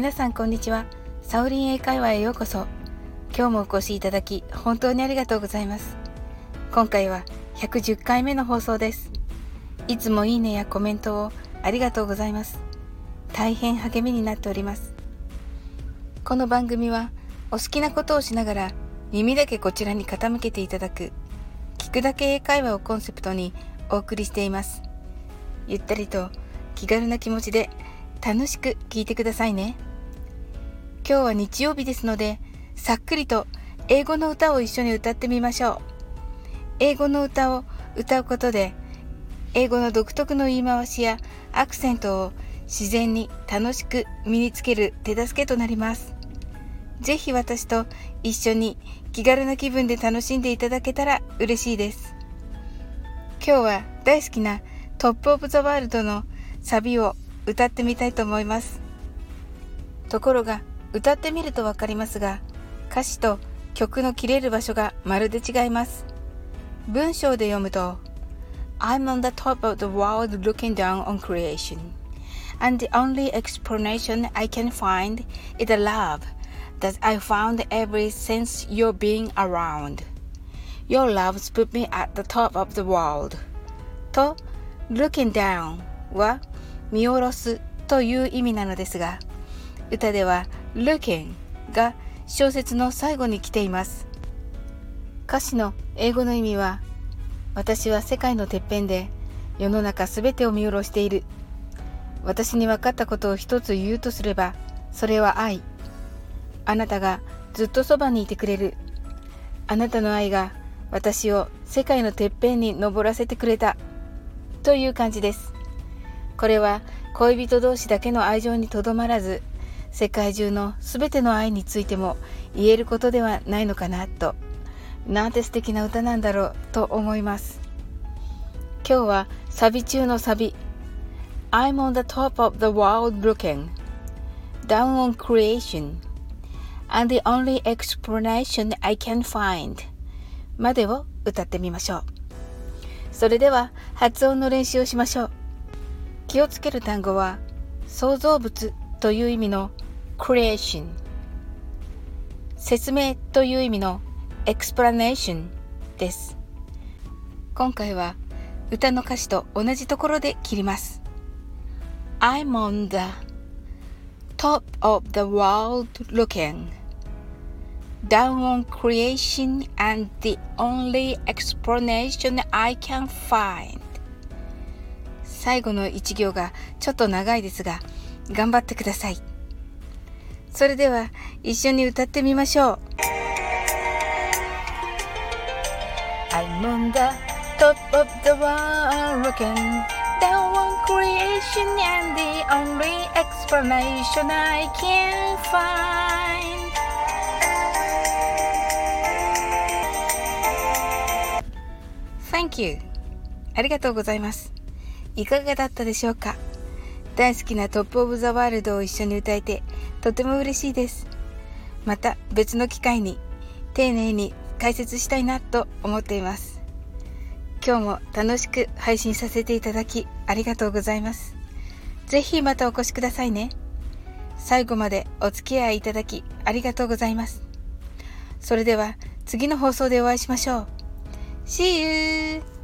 皆さんこんにちは。サオリン英会話へようこそ。今日もお越しいただき本当にありがとうございます。今回は110回目の放送です。いつもいいねやコメントをありがとうございます。大変励みになっております。この番組はお好きなことをしながら耳だけこちらに傾けていただく聞くだけ英会話をコンセプトにお送りしています。ゆったりと気軽な気持ちで楽しく聞いてくださいね。今日は日曜日ですのでさっくりと英語の歌を一緒に歌ってみましょう。英語の歌を歌うことで英語の独特の言い回しやアクセントを自然に楽しく身につける手助けとなります。ぜひ私と一緒に気軽な気分で楽しんでいただけたら嬉しいです。今日は大好きなトップオブザワールドのサビを歌ってみたいと思います。ところが歌ってみると分かりますが歌詞と曲の切れる場所がまるで違います文章で読むと I'm on the top of the world looking down on creation and the only explanation I can find is the love that I found ever since your being around Your love's put me at the top of the world と looking down は見下ろすという意味なのですが歌では looking が小説の最後に来ています。歌詞の英語の意味は私は世界のてっぺんで世の中すべてを見下ろしている。私に分かったことを一つ言うとすればそれは愛。あなたがずっとそばにいてくれる。あなたの愛が私を世界のてっぺんに登らせてくれた。という感じです。これは恋人同士だけの愛情にとどまらず世界中の全ての愛についても言えることではないのかなと。なんて素敵な歌なんだろうと思います。今日はサビ中のサビ。I'm on the top of the world looking down on creation and the only explanation I can find までを歌ってみましょう。それでは発音の練習をしましょう。気をつける単語は創造物という意味の creation 説明という意味の explanation です今回は歌の歌詞と同じところで切ります I'm on the top of the world looking down on creation and the only explanation I can find 最後の一行がちょっと長いですが頑張ってくださいそれでは一緒に歌ってみましょう I'm on the top of the world looking down on creation and the only explanation I can find Thank you ありがとうございますいかがだったでしょうか大好きなトップオブザワールドを一緒に歌えてとても嬉しいです。また別の機会に丁寧に解説したいなと思っています。今日も楽しく配信させていただきありがとうございます。ぜひまたお越しくださいね。最後までお付き合いいただきありがとうございます。それでは次の放送でお会いしましょう。See you!